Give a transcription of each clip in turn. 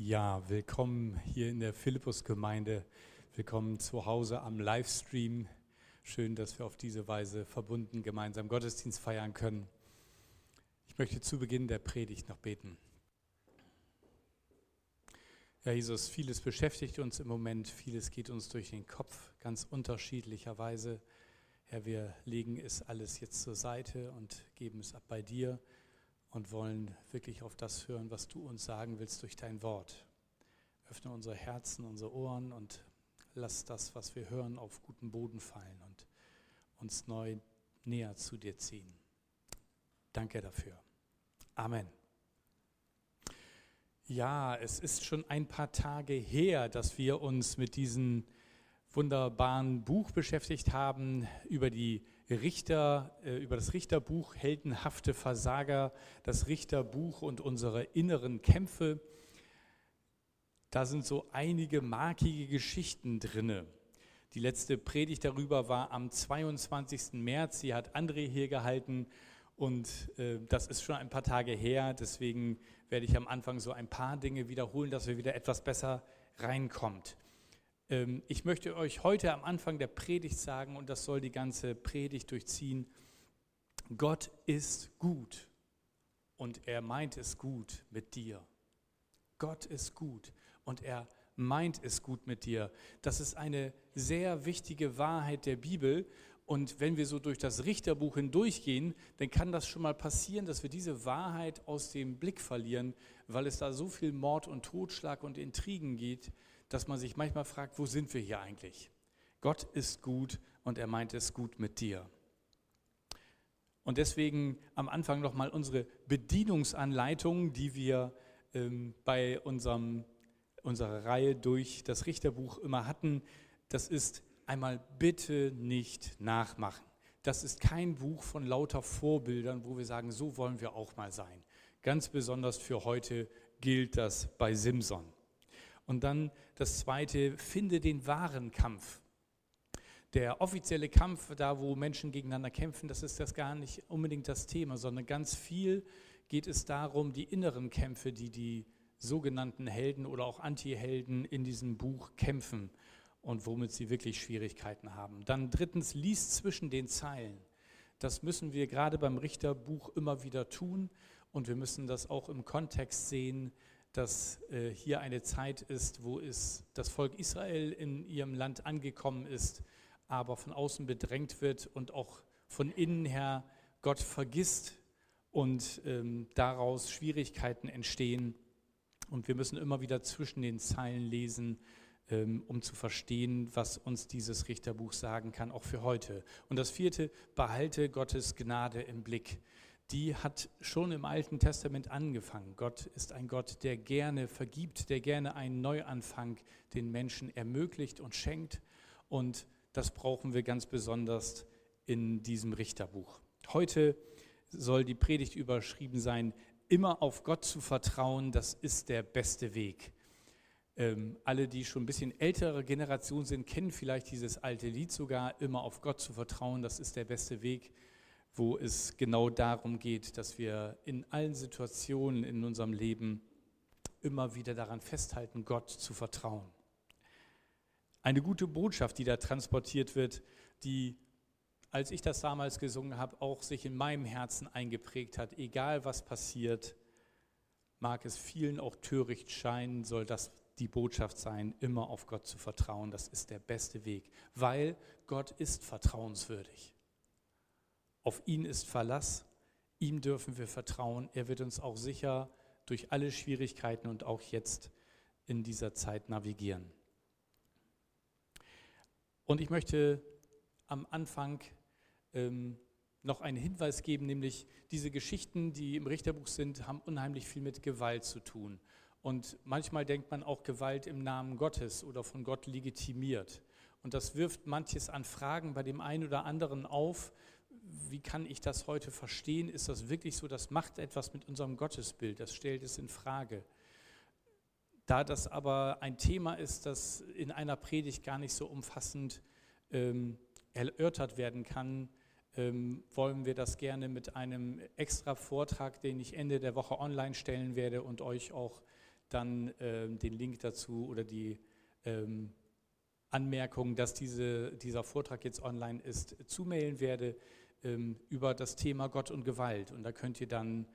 Ja, willkommen hier in der Philippus-Gemeinde. Willkommen zu Hause am Livestream. Schön, dass wir auf diese Weise verbunden gemeinsam Gottesdienst feiern können. Ich möchte zu Beginn der Predigt noch beten. Ja, Jesus, vieles beschäftigt uns im Moment, vieles geht uns durch den Kopf, ganz unterschiedlicherweise. Herr, wir legen es alles jetzt zur Seite und geben es ab bei dir und wollen wirklich auf das hören, was du uns sagen willst durch dein Wort. Öffne unsere Herzen, unsere Ohren und lass das, was wir hören, auf guten Boden fallen und uns neu näher zu dir ziehen. Danke dafür. Amen. Ja, es ist schon ein paar Tage her, dass wir uns mit diesem wunderbaren Buch beschäftigt haben über die Richter, äh, über das Richterbuch Heldenhafte Versager, das Richterbuch und unsere inneren Kämpfe. Da sind so einige markige Geschichten drinne. Die letzte Predigt darüber war am 22. März. Sie hat André hier gehalten und äh, das ist schon ein paar Tage her. Deswegen werde ich am Anfang so ein paar Dinge wiederholen, dass wir wieder etwas besser reinkommt. Ähm, ich möchte euch heute am Anfang der Predigt sagen, und das soll die ganze Predigt durchziehen, Gott ist gut und er meint es gut mit dir. Gott ist gut und er meint es gut mit dir. Das ist eine sehr wichtige Wahrheit der Bibel. Und wenn wir so durch das Richterbuch hindurchgehen, dann kann das schon mal passieren, dass wir diese Wahrheit aus dem Blick verlieren, weil es da so viel Mord und Totschlag und Intrigen geht, dass man sich manchmal fragt, wo sind wir hier eigentlich? Gott ist gut und er meint es gut mit dir. Und deswegen am Anfang nochmal unsere Bedienungsanleitung, die wir ähm, bei unserem, unserer Reihe durch das Richterbuch immer hatten. Das ist einmal bitte nicht nachmachen. Das ist kein Buch von lauter Vorbildern, wo wir sagen, so wollen wir auch mal sein. Ganz besonders für heute gilt das bei Simson. Und dann das zweite, finde den wahren Kampf. Der offizielle Kampf, da wo Menschen gegeneinander kämpfen, das ist das gar nicht unbedingt das Thema, sondern ganz viel geht es darum, die inneren Kämpfe, die die sogenannten Helden oder auch Anti-Helden in diesem Buch kämpfen und womit sie wirklich Schwierigkeiten haben. Dann drittens, liest zwischen den Zeilen. Das müssen wir gerade beim Richterbuch immer wieder tun und wir müssen das auch im Kontext sehen, dass äh, hier eine Zeit ist, wo es das Volk Israel in ihrem Land angekommen ist, aber von außen bedrängt wird und auch von innen her Gott vergisst und ähm, daraus Schwierigkeiten entstehen. Und wir müssen immer wieder zwischen den Zeilen lesen, ähm, um zu verstehen, was uns dieses Richterbuch sagen kann, auch für heute. Und das vierte, behalte Gottes Gnade im Blick die hat schon im Alten Testament angefangen. Gott ist ein Gott, der gerne vergibt, der gerne einen Neuanfang den Menschen ermöglicht und schenkt. Und das brauchen wir ganz besonders in diesem Richterbuch. Heute soll die Predigt überschrieben sein, immer auf Gott zu vertrauen, das ist der beste Weg. Ähm, alle, die schon ein bisschen ältere Generation sind, kennen vielleicht dieses alte Lied sogar, immer auf Gott zu vertrauen, das ist der beste Weg wo es genau darum geht, dass wir in allen Situationen in unserem Leben immer wieder daran festhalten, Gott zu vertrauen. Eine gute Botschaft, die da transportiert wird, die, als ich das damals gesungen habe, auch sich in meinem Herzen eingeprägt hat. Egal was passiert, mag es vielen auch töricht scheinen, soll das die Botschaft sein, immer auf Gott zu vertrauen. Das ist der beste Weg, weil Gott ist vertrauenswürdig. Auf ihn ist Verlass, ihm dürfen wir vertrauen. Er wird uns auch sicher durch alle Schwierigkeiten und auch jetzt in dieser Zeit navigieren. Und ich möchte am Anfang ähm, noch einen Hinweis geben, nämlich diese Geschichten, die im Richterbuch sind, haben unheimlich viel mit Gewalt zu tun. Und manchmal denkt man auch Gewalt im Namen Gottes oder von Gott legitimiert. Und das wirft manches an Fragen bei dem einen oder anderen auf, wie kann ich das heute verstehen? Ist das wirklich so? Das macht etwas mit unserem Gottesbild, das stellt es in Frage. Da das aber ein Thema ist, das in einer Predigt gar nicht so umfassend ähm, erörtert werden kann, ähm, wollen wir das gerne mit einem extra Vortrag, den ich Ende der Woche online stellen werde und euch auch dann ähm, den Link dazu oder die ähm, Anmerkung, dass diese, dieser Vortrag jetzt online ist, zumailen werde über das Thema Gott und Gewalt. Und da könnt ihr dann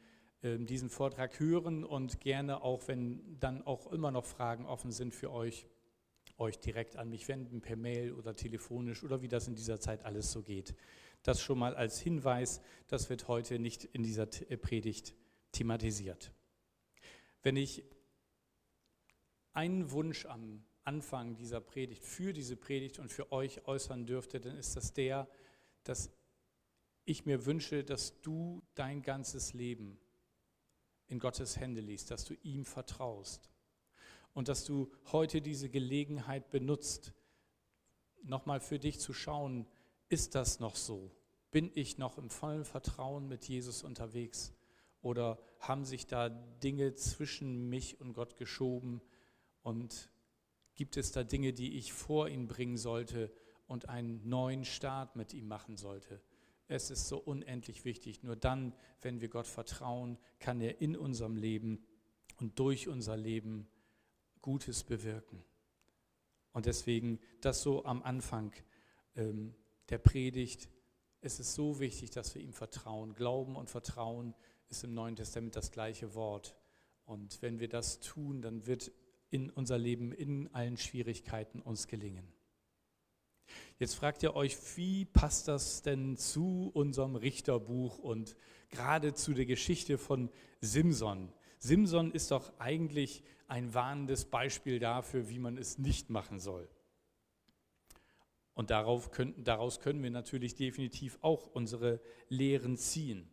ähm, diesen Vortrag hören und gerne auch, wenn dann auch immer noch Fragen offen sind für euch, euch direkt an mich wenden, per Mail oder telefonisch oder wie das in dieser Zeit alles so geht. Das schon mal als Hinweis, das wird heute nicht in dieser äh, Predigt thematisiert. Wenn ich einen Wunsch am Anfang dieser Predigt, für diese Predigt und für euch äußern dürfte, dann ist das der, dass ich mir wünsche, dass du dein ganzes Leben in Gottes Hände liest, dass du ihm vertraust und dass du heute diese Gelegenheit benutzt, nochmal für dich zu schauen, ist das noch so? Bin ich noch im vollen Vertrauen mit Jesus unterwegs? Oder haben sich da Dinge zwischen mich und Gott geschoben? Und gibt es da Dinge, die ich vor ihn bringen sollte und einen neuen Start mit ihm machen sollte? Es ist so unendlich wichtig. Nur dann, wenn wir Gott vertrauen, kann er in unserem Leben und durch unser Leben Gutes bewirken. Und deswegen das so am Anfang ähm, der Predigt. Es ist so wichtig, dass wir ihm vertrauen. Glauben und Vertrauen ist im Neuen Testament das gleiche Wort. Und wenn wir das tun, dann wird in unser Leben in allen Schwierigkeiten uns gelingen. Jetzt fragt ihr euch, wie passt das denn zu unserem Richterbuch und gerade zu der Geschichte von Simson? Simson ist doch eigentlich ein warnendes Beispiel dafür, wie man es nicht machen soll. Und können, daraus können wir natürlich definitiv auch unsere Lehren ziehen.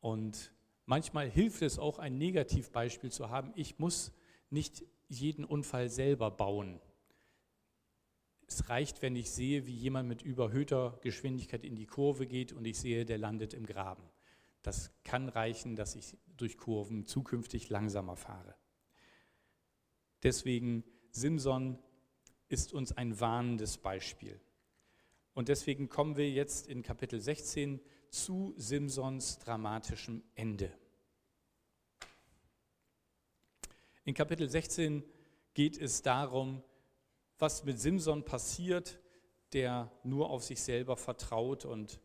Und manchmal hilft es auch, ein Negativbeispiel zu haben. Ich muss nicht jeden Unfall selber bauen. Es reicht, wenn ich sehe, wie jemand mit überhöhter Geschwindigkeit in die Kurve geht und ich sehe, der landet im Graben. Das kann reichen, dass ich durch Kurven zukünftig langsamer fahre. Deswegen Simson ist uns ein warnendes Beispiel. Und deswegen kommen wir jetzt in Kapitel 16 zu Simsons dramatischem Ende. In Kapitel 16 geht es darum, was mit Simson passiert, der nur auf sich selber vertraut und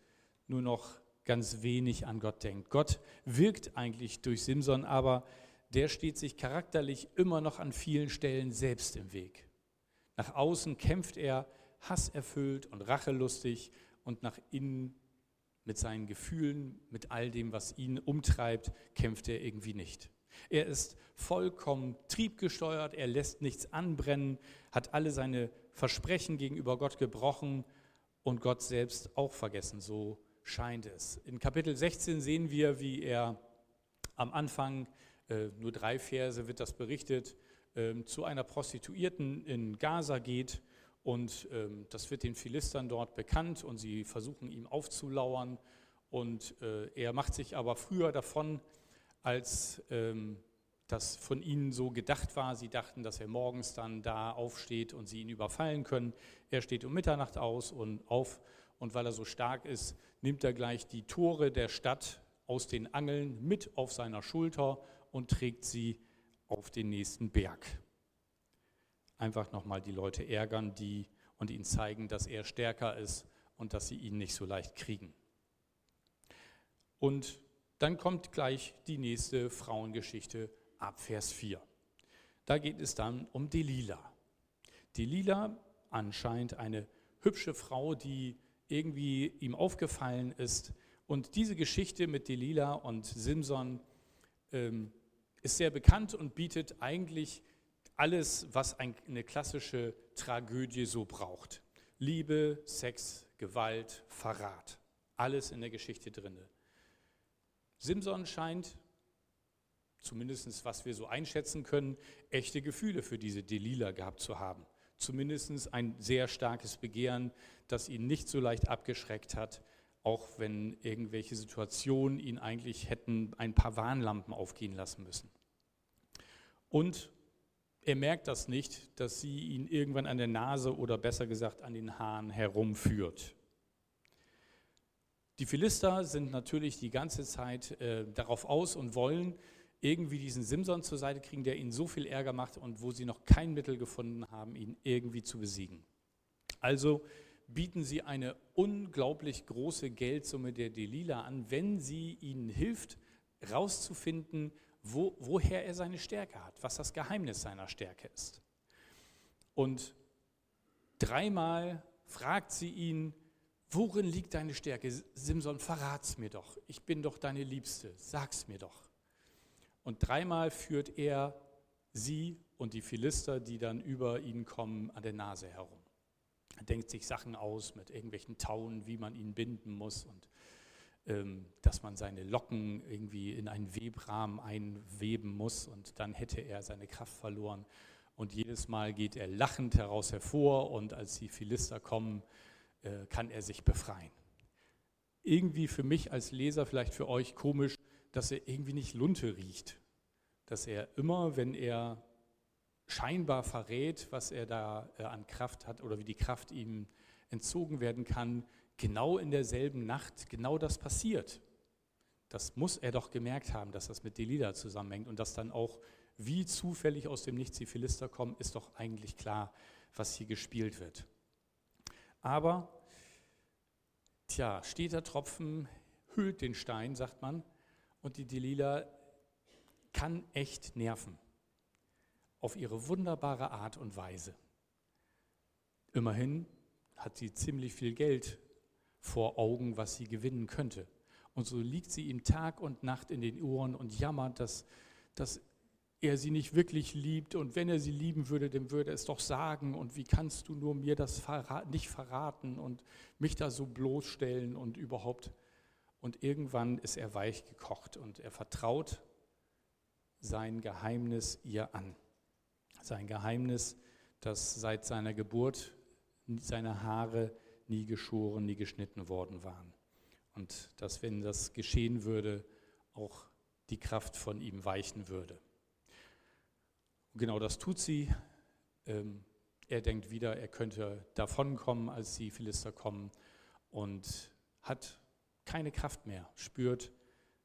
nur noch ganz wenig an Gott denkt. Gott wirkt eigentlich durch Simson, aber der steht sich charakterlich immer noch an vielen Stellen selbst im Weg. Nach außen kämpft er hasserfüllt und rachelustig und nach innen mit seinen Gefühlen, mit all dem, was ihn umtreibt, kämpft er irgendwie nicht. Er ist vollkommen triebgesteuert, er lässt nichts anbrennen, hat alle seine Versprechen gegenüber Gott gebrochen und Gott selbst auch vergessen, so scheint es. In Kapitel 16 sehen wir, wie er am Anfang, äh, nur drei Verse wird das berichtet, äh, zu einer Prostituierten in Gaza geht und äh, das wird den Philistern dort bekannt und sie versuchen ihm aufzulauern und äh, er macht sich aber früher davon, als ähm, das von ihnen so gedacht war. Sie dachten, dass er morgens dann da aufsteht und sie ihn überfallen können. Er steht um Mitternacht aus und auf und weil er so stark ist, nimmt er gleich die Tore der Stadt aus den Angeln mit auf seiner Schulter und trägt sie auf den nächsten Berg. Einfach nochmal die Leute ärgern, die und ihnen zeigen, dass er stärker ist und dass sie ihn nicht so leicht kriegen. Und dann kommt gleich die nächste Frauengeschichte ab Vers 4. Da geht es dann um Delila. Delila, anscheinend eine hübsche Frau, die irgendwie ihm aufgefallen ist. Und diese Geschichte mit Delila und Simson ähm, ist sehr bekannt und bietet eigentlich alles, was eine klassische Tragödie so braucht. Liebe, Sex, Gewalt, Verrat. Alles in der Geschichte drinne. Simson scheint, zumindest was wir so einschätzen können, echte Gefühle für diese Delila gehabt zu haben. Zumindest ein sehr starkes Begehren, das ihn nicht so leicht abgeschreckt hat, auch wenn irgendwelche Situationen ihn eigentlich hätten ein paar Warnlampen aufgehen lassen müssen. Und er merkt das nicht, dass sie ihn irgendwann an der Nase oder besser gesagt an den Haaren herumführt. Die Philister sind natürlich die ganze Zeit äh, darauf aus und wollen irgendwie diesen Simson zur Seite kriegen, der ihnen so viel Ärger macht und wo sie noch kein Mittel gefunden haben, ihn irgendwie zu besiegen. Also bieten sie eine unglaublich große Geldsumme der Delila an, wenn sie ihnen hilft, herauszufinden, wo, woher er seine Stärke hat, was das Geheimnis seiner Stärke ist. Und dreimal fragt sie ihn, worin liegt deine Stärke? Simson, verrat's mir doch. Ich bin doch deine Liebste. Sag's mir doch. Und dreimal führt er sie und die Philister, die dann über ihn kommen, an der Nase herum. Er denkt sich Sachen aus mit irgendwelchen Tauen, wie man ihn binden muss und ähm, dass man seine Locken irgendwie in einen Webrahmen einweben muss und dann hätte er seine Kraft verloren. Und jedes Mal geht er lachend heraus hervor und als die Philister kommen, äh, kann er sich befreien. Irgendwie für mich als Leser, vielleicht für euch komisch, dass er irgendwie nicht Lunte riecht. Dass er immer, wenn er scheinbar verrät, was er da äh, an Kraft hat oder wie die Kraft ihm entzogen werden kann, genau in derselben Nacht genau das passiert. Das muss er doch gemerkt haben, dass das mit Delila zusammenhängt und dass dann auch wie zufällig aus dem Nichts die Philister kommen, ist doch eigentlich klar, was hier gespielt wird. Aber, tja, steter Tropfen hüllt den Stein, sagt man, und die Delila kann echt nerven. Auf ihre wunderbare Art und Weise. Immerhin hat sie ziemlich viel Geld vor Augen, was sie gewinnen könnte. Und so liegt sie ihm Tag und Nacht in den Ohren und jammert, dass, dass er sie nicht wirklich liebt. Und wenn er sie lieben würde, dann würde er es doch sagen. Und wie kannst du nur mir das nicht verraten und mich da so bloßstellen und überhaupt. Und irgendwann ist er weich gekocht und er vertraut sein Geheimnis ihr an. Sein Geheimnis, dass seit seiner Geburt seine Haare nie geschoren, nie geschnitten worden waren. Und dass, wenn das geschehen würde, auch die Kraft von ihm weichen würde. Und genau das tut sie. Ähm, er denkt wieder, er könnte davonkommen, als die Philister kommen und hat keine Kraft mehr, spürt,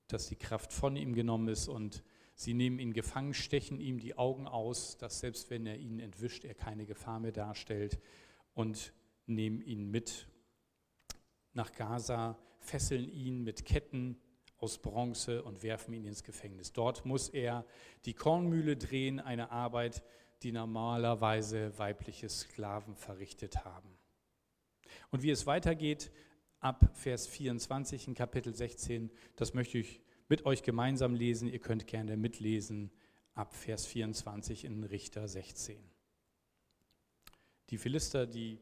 dass die Kraft von ihm genommen ist und sie nehmen ihn gefangen, stechen ihm die Augen aus, dass selbst wenn er ihnen entwischt, er keine Gefahr mehr darstellt und nehmen ihn mit nach Gaza, fesseln ihn mit Ketten aus Bronze und werfen ihn ins Gefängnis. Dort muss er die Kornmühle drehen, eine Arbeit, die normalerweise weibliche Sklaven verrichtet haben. Und wie es weitergeht, ab Vers 24 in Kapitel 16. Das möchte ich mit euch gemeinsam lesen. Ihr könnt gerne mitlesen ab Vers 24 in Richter 16. Die Philister, die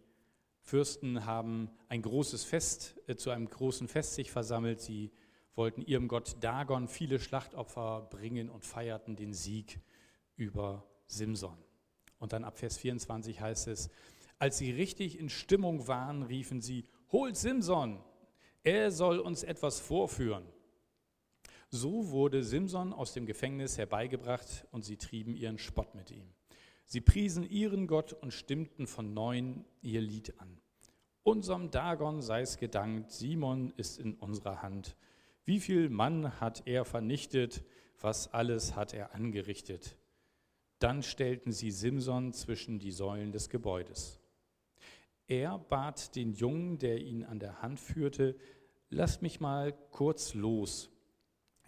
Fürsten haben ein großes Fest, äh, zu einem großen Fest sich versammelt. Sie wollten ihrem Gott Dagon viele Schlachtopfer bringen und feierten den Sieg über Simson. Und dann ab Vers 24 heißt es, als sie richtig in Stimmung waren, riefen sie, holt Simson, er soll uns etwas vorführen. So wurde Simson aus dem Gefängnis herbeigebracht und sie trieben ihren Spott mit ihm. Sie priesen ihren Gott und stimmten von neuem ihr Lied an. Unserem Dagon sei es gedankt, Simon ist in unserer Hand. Wie viel Mann hat er vernichtet, was alles hat er angerichtet? Dann stellten sie Simson zwischen die Säulen des Gebäudes. Er bat den Jungen, der ihn an der Hand führte, lass mich mal kurz los.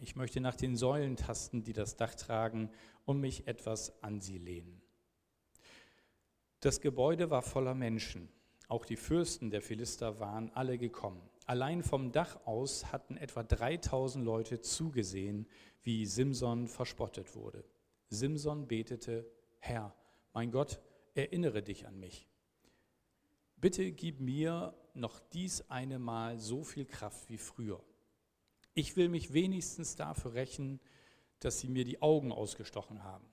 Ich möchte nach den Säulen tasten, die das Dach tragen, und mich etwas an sie lehnen. Das Gebäude war voller Menschen. Auch die Fürsten der Philister waren alle gekommen. Allein vom Dach aus hatten etwa 3000 Leute zugesehen, wie Simson verspottet wurde. Simson betete, Herr, mein Gott, erinnere dich an mich bitte gib mir noch dies eine Mal so viel Kraft wie früher. Ich will mich wenigstens dafür rächen, dass sie mir die Augen ausgestochen haben.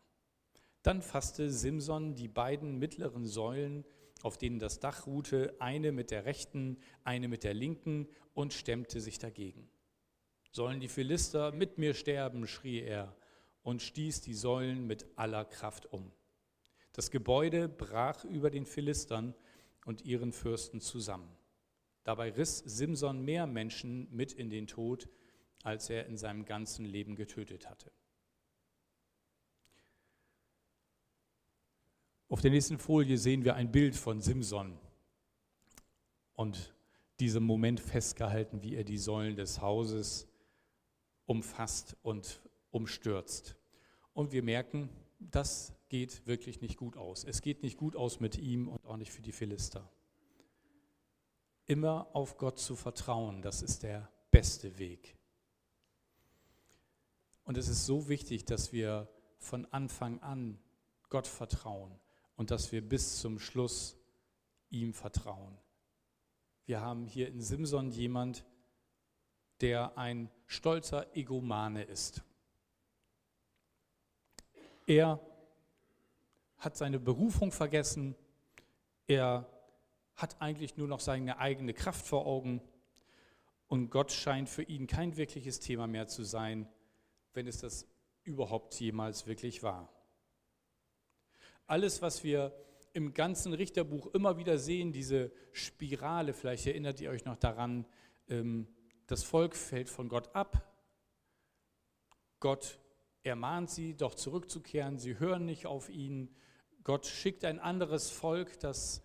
Dann fasste Simson die beiden mittleren Säulen, auf denen das Dach ruhte, eine mit der rechten, eine mit der linken, und stemmte sich dagegen. Sollen die Philister mit mir sterben, schrie er und stieß die Säulen mit aller Kraft um. Das Gebäude brach über den Philistern und ihren Fürsten zusammen. Dabei riss Simson mehr Menschen mit in den Tod, als er in seinem ganzen Leben getötet hatte. Auf der nächsten Folie sehen wir ein Bild von Simson und diesem Moment festgehalten, wie er die Säulen des Hauses umfasst und umstürzt. Und wir merken, das geht wirklich nicht gut aus. Es geht nicht gut aus mit ihm und auch nicht für die Philister. Immer auf Gott zu vertrauen, das ist der beste Weg. Und es ist so wichtig, dass wir von Anfang an Gott vertrauen und dass wir bis zum Schluss ihm vertrauen. Wir haben hier in Simson jemand, der ein stolzer Egomane ist. Er hat seine Berufung vergessen, er hat eigentlich nur noch seine eigene Kraft vor Augen und Gott scheint für ihn kein wirkliches Thema mehr zu sein, wenn es das überhaupt jemals wirklich war. Alles, was wir im ganzen Richterbuch immer wieder sehen, diese Spirale, vielleicht erinnert ihr euch noch daran, ähm, das Volk fällt von Gott ab, Gott ermahnt sie, doch zurückzukehren, sie hören nicht auf ihn, Gott schickt ein anderes Volk, das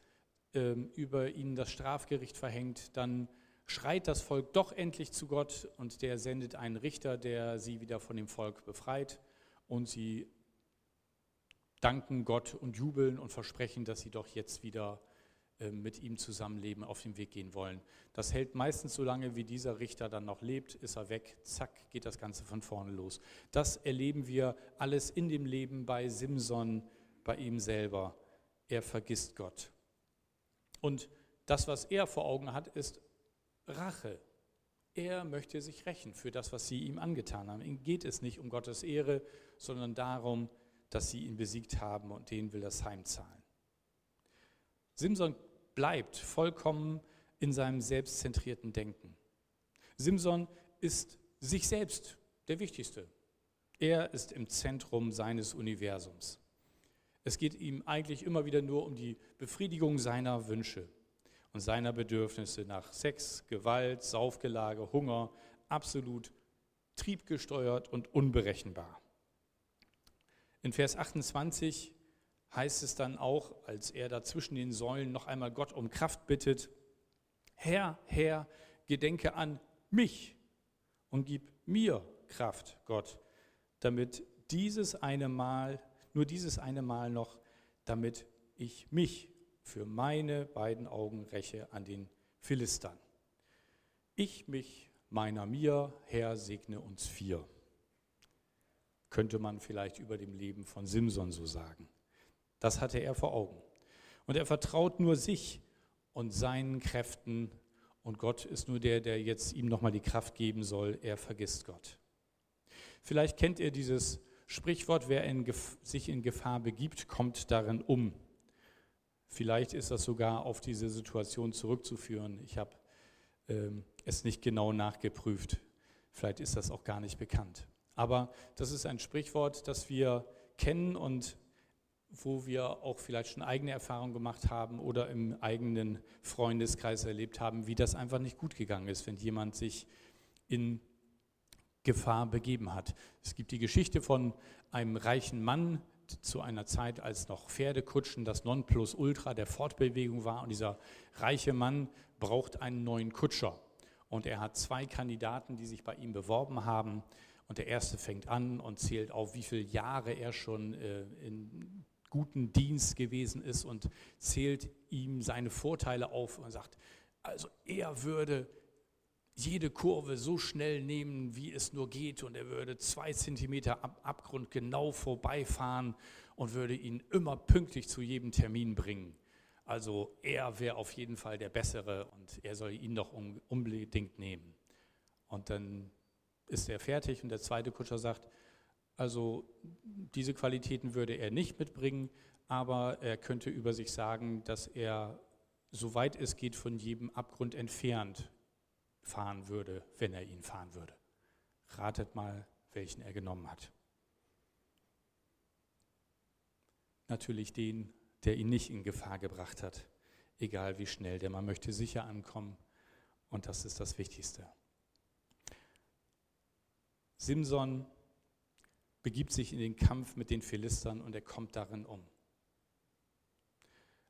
ähm, über ihnen das Strafgericht verhängt, dann schreit das Volk doch endlich zu Gott und der sendet einen Richter, der sie wieder von dem Volk befreit und sie danken Gott und jubeln und versprechen, dass sie doch jetzt wieder äh, mit ihm zusammenleben, auf den Weg gehen wollen. Das hält meistens so lange, wie dieser Richter dann noch lebt, ist er weg, zack, geht das Ganze von vorne los. Das erleben wir alles in dem Leben bei Simson, bei ihm selber. Er vergisst Gott. Und das, was er vor Augen hat, ist Rache. Er möchte sich rächen für das, was sie ihm angetan haben. Ihm geht es nicht um Gottes Ehre, sondern darum, dass sie ihn besiegt haben und denen will das heimzahlen. Simson bleibt vollkommen in seinem selbstzentrierten Denken. Simson ist sich selbst der Wichtigste. Er ist im Zentrum seines Universums. Es geht ihm eigentlich immer wieder nur um die Befriedigung seiner Wünsche und seiner Bedürfnisse nach Sex, Gewalt, Saufgelage, Hunger, absolut triebgesteuert und unberechenbar. In Vers 28 heißt es dann auch, als er da zwischen den Säulen noch einmal Gott um Kraft bittet, Herr, Herr, gedenke an mich und gib mir Kraft, Gott, damit dieses eine Mal, nur dieses eine Mal noch, damit ich mich für meine beiden Augen räche an den Philistern. Ich mich, meiner mir, Herr, segne uns vier. Könnte man vielleicht über dem Leben von Simson so sagen. Das hatte er vor Augen. Und er vertraut nur sich und seinen Kräften. Und Gott ist nur der, der jetzt ihm nochmal die Kraft geben soll. Er vergisst Gott. Vielleicht kennt ihr dieses Sprichwort, wer in sich in Gefahr begibt, kommt darin um. Vielleicht ist das sogar auf diese Situation zurückzuführen. Ich habe ähm, es nicht genau nachgeprüft. Vielleicht ist das auch gar nicht bekannt. Aber das ist ein Sprichwort, das wir kennen und wo wir auch vielleicht schon eigene Erfahrungen gemacht haben oder im eigenen Freundeskreis erlebt haben, wie das einfach nicht gut gegangen ist, wenn jemand sich in Gefahr begeben hat. Es gibt die Geschichte von einem reichen Mann zu einer Zeit, als noch Pferdekutschen das Nonplusultra der Fortbewegung war. Und dieser reiche Mann braucht einen neuen Kutscher. Und er hat zwei Kandidaten, die sich bei ihm beworben haben. Und der erste fängt an und zählt auf, wie viele Jahre er schon äh, in guten Dienst gewesen ist und zählt ihm seine Vorteile auf und sagt, also er würde jede Kurve so schnell nehmen, wie es nur geht und er würde zwei Zentimeter ab Abgrund genau vorbeifahren und würde ihn immer pünktlich zu jedem Termin bringen. Also er wäre auf jeden Fall der Bessere und er soll ihn doch unbedingt nehmen. Und dann ist er fertig und der zweite Kutscher sagt, also diese Qualitäten würde er nicht mitbringen, aber er könnte über sich sagen, dass er, soweit es geht, von jedem Abgrund entfernt fahren würde, wenn er ihn fahren würde. Ratet mal, welchen er genommen hat. Natürlich den, der ihn nicht in Gefahr gebracht hat, egal wie schnell, denn man möchte sicher ankommen und das ist das Wichtigste. Simson begibt sich in den Kampf mit den Philistern und er kommt darin um.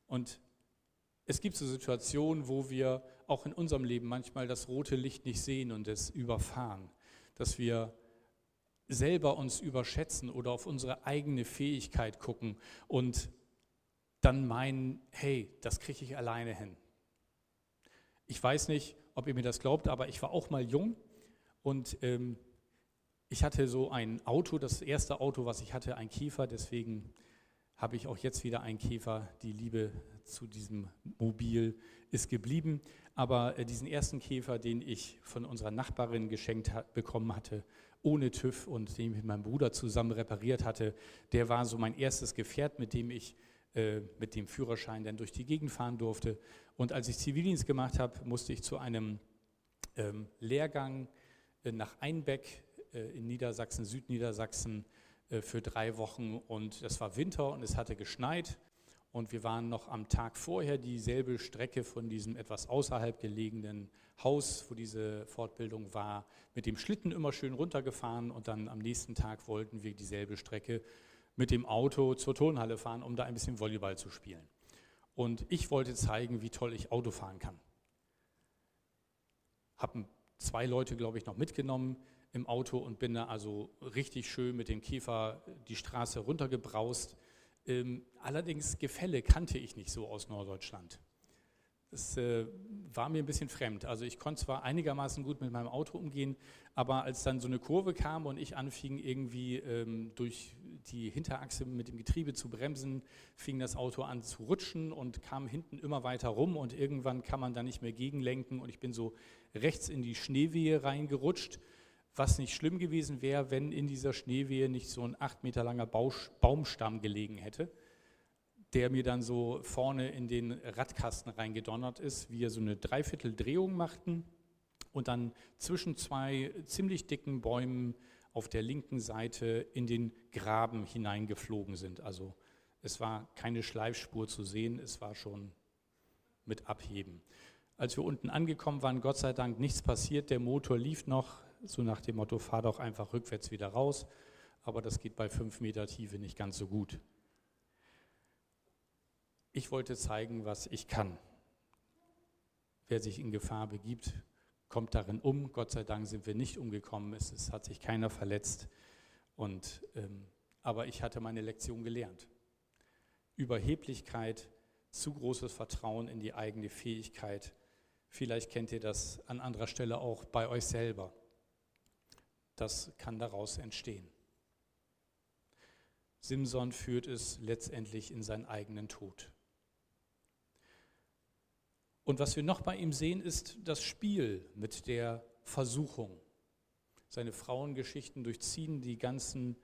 Und es gibt so Situationen, wo wir auch in unserem Leben manchmal das rote Licht nicht sehen und es überfahren, dass wir selber uns überschätzen oder auf unsere eigene Fähigkeit gucken und dann meinen, hey, das kriege ich alleine hin. Ich weiß nicht, ob ihr mir das glaubt, aber ich war auch mal jung und ähm, ich hatte so ein Auto, das erste Auto, was ich hatte, ein Käfer, deswegen habe ich auch jetzt wieder einen Käfer. Die Liebe zu diesem Mobil ist geblieben. Aber äh, diesen ersten Käfer, den ich von unserer Nachbarin geschenkt ha bekommen hatte, ohne TÜV und den ich mit meinem Bruder zusammen repariert hatte, der war so mein erstes Gefährt, mit dem ich äh, mit dem Führerschein dann durch die Gegend fahren durfte. Und als ich Zivildienst gemacht habe, musste ich zu einem ähm, Lehrgang äh, nach Einbeck in Niedersachsen, Südniedersachsen, äh, für drei Wochen und es war Winter und es hatte geschneit und wir waren noch am Tag vorher dieselbe Strecke von diesem etwas außerhalb gelegenen Haus, wo diese Fortbildung war, mit dem Schlitten immer schön runtergefahren und dann am nächsten Tag wollten wir dieselbe Strecke mit dem Auto zur Turnhalle fahren, um da ein bisschen Volleyball zu spielen. Und ich wollte zeigen, wie toll ich Auto fahren kann. Haben zwei Leute, glaube ich, noch mitgenommen im Auto und bin da also richtig schön mit dem Käfer die Straße runtergebraust. Ähm, allerdings Gefälle kannte ich nicht so aus Norddeutschland. Das äh, war mir ein bisschen fremd. Also ich konnte zwar einigermaßen gut mit meinem Auto umgehen, aber als dann so eine Kurve kam und ich anfing irgendwie ähm, durch die Hinterachse mit dem Getriebe zu bremsen, fing das Auto an zu rutschen und kam hinten immer weiter rum und irgendwann kann man da nicht mehr gegenlenken und ich bin so rechts in die Schneewehe reingerutscht was nicht schlimm gewesen wäre, wenn in dieser Schneewehe nicht so ein acht Meter langer Baumstamm gelegen hätte, der mir dann so vorne in den Radkasten reingedonnert ist, wir so eine Dreivierteldrehung machten und dann zwischen zwei ziemlich dicken Bäumen auf der linken Seite in den Graben hineingeflogen sind. Also es war keine Schleifspur zu sehen, es war schon mit Abheben. Als wir unten angekommen waren, Gott sei Dank nichts passiert, der Motor lief noch, so nach dem Motto, fahr doch einfach rückwärts wieder raus. Aber das geht bei fünf Meter Tiefe nicht ganz so gut. Ich wollte zeigen, was ich kann. Wer sich in Gefahr begibt, kommt darin um. Gott sei Dank sind wir nicht umgekommen. Es, es hat sich keiner verletzt. Und, ähm, aber ich hatte meine Lektion gelernt. Überheblichkeit, zu großes Vertrauen in die eigene Fähigkeit. Vielleicht kennt ihr das an anderer Stelle auch bei euch selber das kann daraus entstehen. Simson führt es letztendlich in seinen eigenen Tod. Und was wir noch bei ihm sehen, ist das Spiel mit der Versuchung. Seine Frauengeschichten durchziehen die ganzen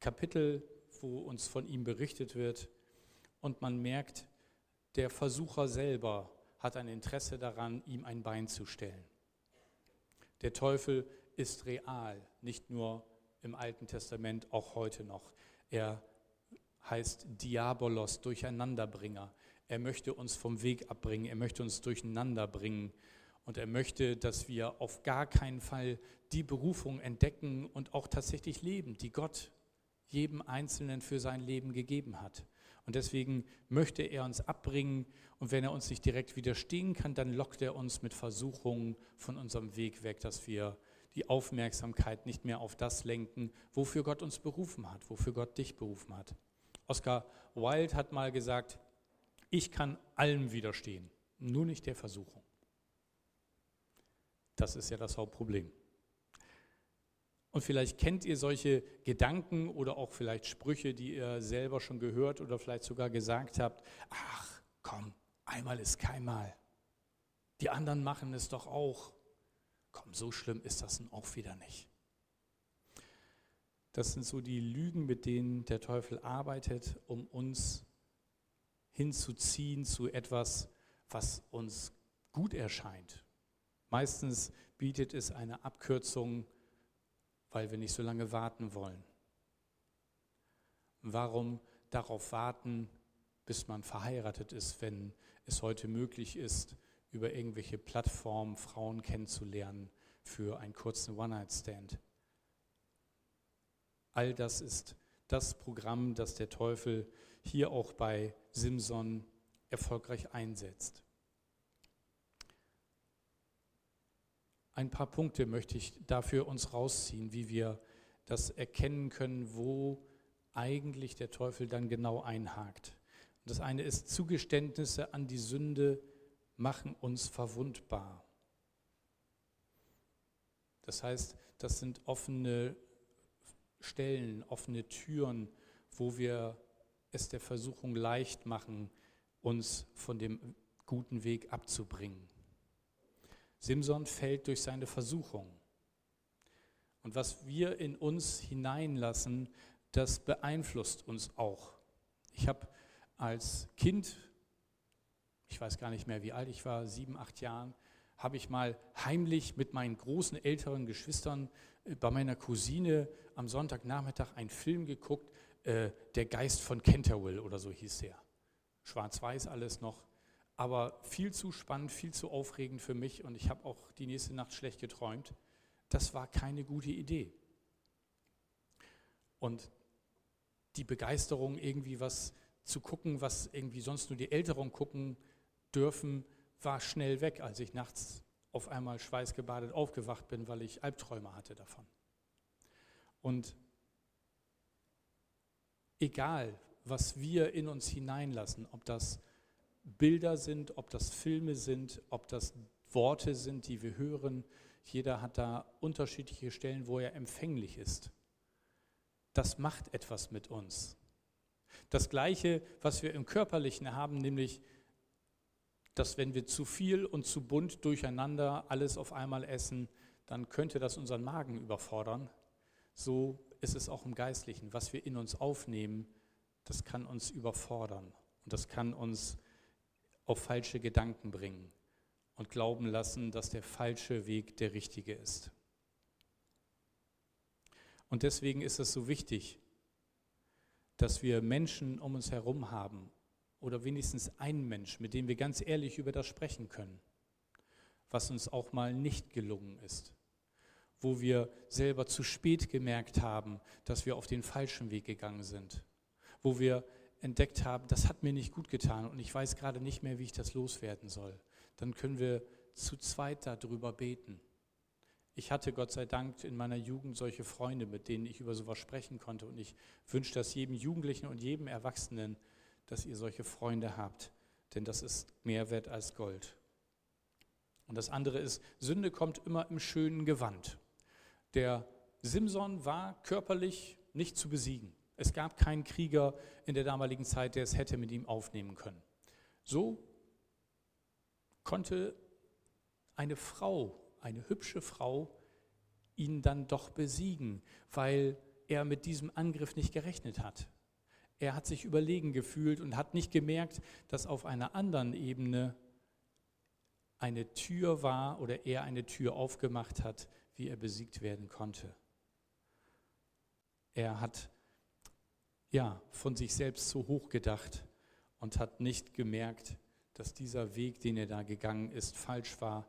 Kapitel, wo uns von ihm berichtet wird. Und man merkt, der Versucher selber hat ein Interesse daran, ihm ein Bein zu stellen. Der Teufel ist real, nicht nur im Alten Testament, auch heute noch. Er heißt Diabolos, Durcheinanderbringer. Er möchte uns vom Weg abbringen, er möchte uns durcheinander bringen und er möchte, dass wir auf gar keinen Fall die Berufung entdecken und auch tatsächlich leben, die Gott jedem Einzelnen für sein Leben gegeben hat. Und deswegen möchte er uns abbringen und wenn er uns nicht direkt widerstehen kann, dann lockt er uns mit Versuchungen von unserem Weg weg, dass wir die Aufmerksamkeit nicht mehr auf das lenken, wofür Gott uns berufen hat, wofür Gott dich berufen hat. Oscar Wilde hat mal gesagt, ich kann allem widerstehen, nur nicht der Versuchung. Das ist ja das Hauptproblem. Und vielleicht kennt ihr solche Gedanken oder auch vielleicht Sprüche, die ihr selber schon gehört oder vielleicht sogar gesagt habt. Ach, komm, einmal ist keinmal. Die anderen machen es doch auch komm, so schlimm ist das nun auch wieder nicht. Das sind so die Lügen, mit denen der Teufel arbeitet, um uns hinzuziehen zu etwas, was uns gut erscheint. Meistens bietet es eine Abkürzung, weil wir nicht so lange warten wollen. Warum darauf warten, bis man verheiratet ist, wenn es heute möglich ist, über irgendwelche Plattformen Frauen kennenzulernen für einen kurzen One-Night-Stand. All das ist das Programm, das der Teufel hier auch bei Simson erfolgreich einsetzt. Ein paar Punkte möchte ich dafür uns rausziehen, wie wir das erkennen können, wo eigentlich der Teufel dann genau einhakt. Das eine ist, Zugeständnisse an die Sünde machen uns verwundbar. Das heißt, das sind offene Stellen, offene Türen, wo wir es der Versuchung leicht machen, uns von dem guten Weg abzubringen. Simson fällt durch seine Versuchung. Und was wir in uns hineinlassen, das beeinflusst uns auch. Ich habe als Kind, ich weiß gar nicht mehr, wie alt ich war, sieben, acht Jahren, habe ich mal heimlich mit meinen großen älteren Geschwistern äh, bei meiner Cousine am Sonntagnachmittag einen Film geguckt, äh, Der Geist von Canterville oder so hieß der. Schwarz-weiß alles noch, aber viel zu spannend, viel zu aufregend für mich und ich habe auch die nächste Nacht schlecht geträumt. Das war keine gute Idee. Und die Begeisterung, irgendwie was zu gucken, was irgendwie sonst nur die Älteren gucken dürfen, war schnell weg, als ich nachts auf einmal schweißgebadet aufgewacht bin, weil ich Albträume hatte davon. Und egal, was wir in uns hineinlassen, ob das Bilder sind, ob das Filme sind, ob das Worte sind, die wir hören, jeder hat da unterschiedliche Stellen, wo er empfänglich ist. Das macht etwas mit uns. Das Gleiche, was wir im Körperlichen haben, nämlich dass wenn wir zu viel und zu bunt durcheinander alles auf einmal essen, dann könnte das unseren Magen überfordern. So ist es auch im Geistlichen. Was wir in uns aufnehmen, das kann uns überfordern und das kann uns auf falsche Gedanken bringen und glauben lassen, dass der falsche Weg der richtige ist. Und deswegen ist es so wichtig, dass wir Menschen um uns herum haben oder wenigstens einen Mensch, mit dem wir ganz ehrlich über das sprechen können, was uns auch mal nicht gelungen ist, wo wir selber zu spät gemerkt haben, dass wir auf den falschen Weg gegangen sind, wo wir entdeckt haben, das hat mir nicht gut getan und ich weiß gerade nicht mehr, wie ich das loswerden soll, dann können wir zu zweit darüber beten. Ich hatte Gott sei Dank in meiner Jugend solche Freunde, mit denen ich über sowas sprechen konnte und ich wünsche das jedem Jugendlichen und jedem Erwachsenen, dass ihr solche Freunde habt, denn das ist mehr wert als Gold. Und das andere ist, Sünde kommt immer im schönen Gewand. Der Simson war körperlich nicht zu besiegen. Es gab keinen Krieger in der damaligen Zeit, der es hätte mit ihm aufnehmen können. So konnte eine Frau, eine hübsche Frau, ihn dann doch besiegen, weil er mit diesem Angriff nicht gerechnet hat. Er hat sich überlegen gefühlt und hat nicht gemerkt, dass auf einer anderen Ebene eine Tür war oder er eine Tür aufgemacht hat, wie er besiegt werden konnte. Er hat ja von sich selbst zu hoch gedacht und hat nicht gemerkt, dass dieser Weg, den er da gegangen ist, falsch war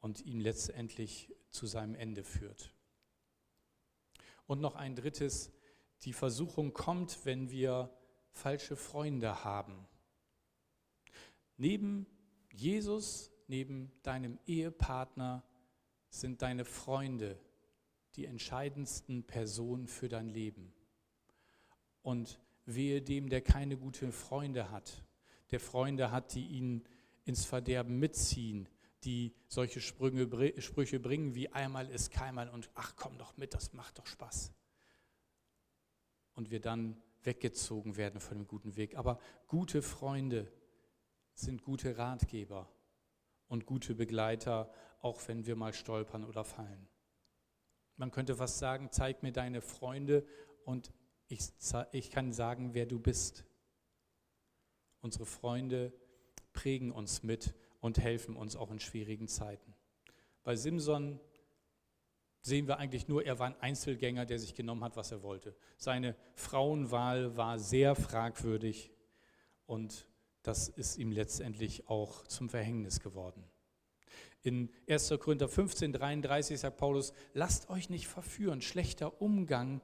und ihn letztendlich zu seinem Ende führt. Und noch ein drittes, die Versuchung kommt, wenn wir falsche Freunde haben. Neben Jesus, neben deinem Ehepartner sind deine Freunde die entscheidendsten Personen für dein Leben. Und wehe dem, der keine guten Freunde hat, der Freunde hat, die ihn ins Verderben mitziehen, die solche Sprünge, Sprüche bringen wie einmal ist keinmal und ach komm doch mit, das macht doch Spaß und wir dann weggezogen werden von dem guten Weg. Aber gute Freunde sind gute Ratgeber und gute Begleiter, auch wenn wir mal stolpern oder fallen. Man könnte fast sagen, zeig mir deine Freunde und ich, ich kann sagen, wer du bist. Unsere Freunde prägen uns mit und helfen uns auch in schwierigen Zeiten. Bei Simson sehen wir eigentlich nur, er war ein Einzelgänger, der sich genommen hat, was er wollte. Seine Frauenwahl war sehr fragwürdig und das ist ihm letztendlich auch zum Verhängnis geworden. In 1. Korinther 15, 33 sagt Paulus, lasst euch nicht verführen, schlechter Umgang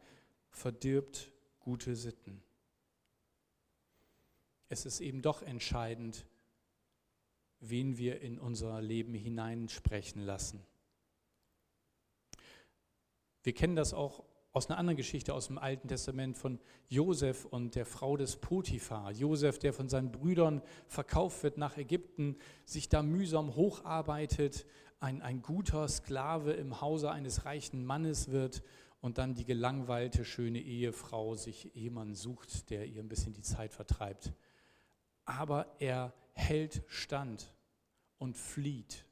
verdirbt gute Sitten. es ist eben doch entscheidend, wen wir in unser Leben hineinsprechen lassen. Wir kennen das auch aus einer anderen Geschichte aus dem Alten Testament von Josef und der Frau des Potiphar. Josef, der von seinen Brüdern verkauft wird nach Ägypten, sich da mühsam hocharbeitet, ein, ein guter Sklave im Hause eines reichen Mannes wird und dann die gelangweilte, schöne Ehefrau sich jemanden sucht, der ihr ein bisschen die Zeit vertreibt. Aber er hält stand und flieht,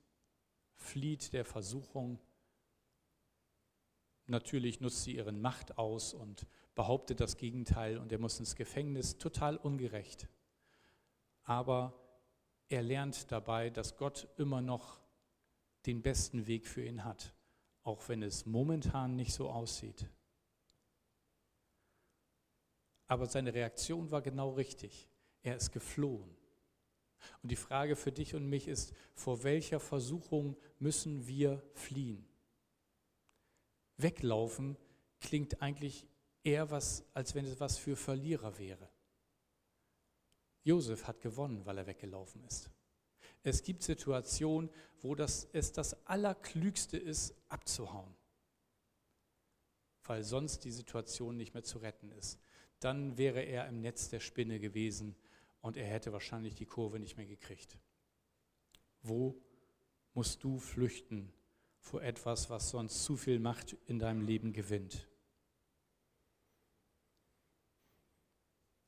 flieht der Versuchung Natürlich nutzt sie ihren Macht aus und behauptet das Gegenteil und er muss ins Gefängnis, total ungerecht. Aber er lernt dabei, dass Gott immer noch den besten Weg für ihn hat, auch wenn es momentan nicht so aussieht. Aber seine Reaktion war genau richtig. Er ist geflohen. Und die Frage für dich und mich ist, vor welcher Versuchung müssen wir fliehen? Weglaufen klingt eigentlich eher was, als wenn es was für Verlierer wäre. Josef hat gewonnen, weil er weggelaufen ist. Es gibt Situationen, wo das, es das Allerklügste ist, abzuhauen, weil sonst die Situation nicht mehr zu retten ist. Dann wäre er im Netz der Spinne gewesen und er hätte wahrscheinlich die Kurve nicht mehr gekriegt. Wo musst du flüchten, vor etwas, was sonst zu viel Macht in deinem Leben gewinnt.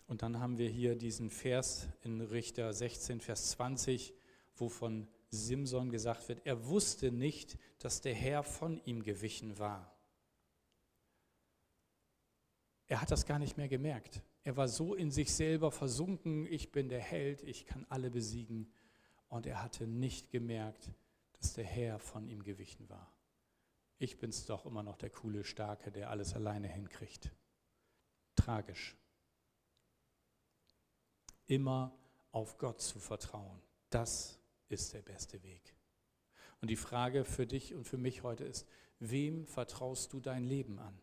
Und dann haben wir hier diesen Vers in Richter 16, Vers 20, wo von Simson gesagt wird, er wusste nicht, dass der Herr von ihm gewichen war. Er hat das gar nicht mehr gemerkt. Er war so in sich selber versunken, ich bin der Held, ich kann alle besiegen. Und er hatte nicht gemerkt, dass der Herr von ihm gewichen war. Ich bin's doch immer noch der coole Starke, der alles alleine hinkriegt. Tragisch. Immer auf Gott zu vertrauen, das ist der beste Weg. Und die Frage für dich und für mich heute ist, wem vertraust du dein Leben an?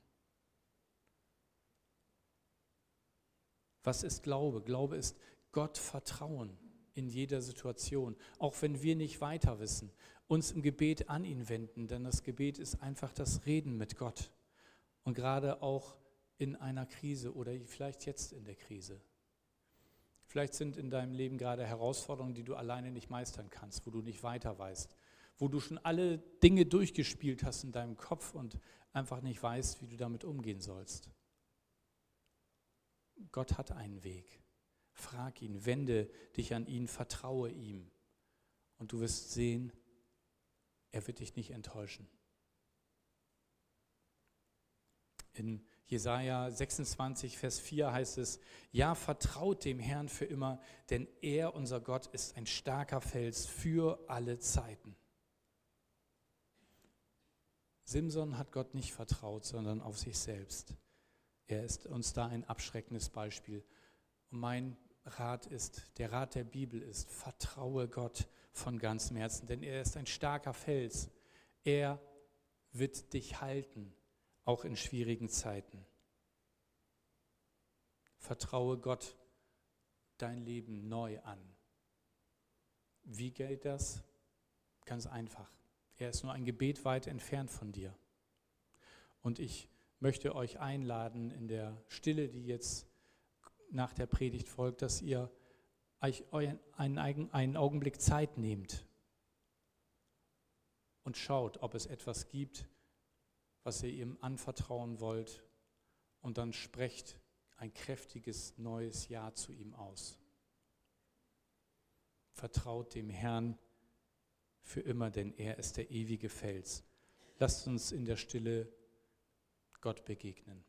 Was ist Glaube? Glaube ist Gott vertrauen in jeder Situation, auch wenn wir nicht weiter wissen uns im Gebet an ihn wenden, denn das Gebet ist einfach das Reden mit Gott. Und gerade auch in einer Krise oder vielleicht jetzt in der Krise. Vielleicht sind in deinem Leben gerade Herausforderungen, die du alleine nicht meistern kannst, wo du nicht weiter weißt, wo du schon alle Dinge durchgespielt hast in deinem Kopf und einfach nicht weißt, wie du damit umgehen sollst. Gott hat einen Weg. Frag ihn, wende dich an ihn, vertraue ihm. Und du wirst sehen, er wird dich nicht enttäuschen. In Jesaja 26, Vers 4 heißt es: Ja, vertraut dem Herrn für immer, denn er, unser Gott, ist ein starker Fels für alle Zeiten. Simson hat Gott nicht vertraut, sondern auf sich selbst. Er ist uns da ein abschreckendes Beispiel. Und mein Rat ist, der Rat der Bibel ist, vertraue Gott von ganzem Herzen, denn er ist ein starker Fels. Er wird dich halten, auch in schwierigen Zeiten. Vertraue Gott dein Leben neu an. Wie geht das? Ganz einfach. Er ist nur ein Gebet weit entfernt von dir. Und ich möchte euch einladen in der Stille, die jetzt nach der Predigt folgt, dass ihr euch einen, einen Augenblick Zeit nehmt und schaut, ob es etwas gibt, was ihr ihm anvertrauen wollt und dann sprecht ein kräftiges neues Ja zu ihm aus. Vertraut dem Herrn für immer, denn er ist der ewige Fels. Lasst uns in der Stille Gott begegnen.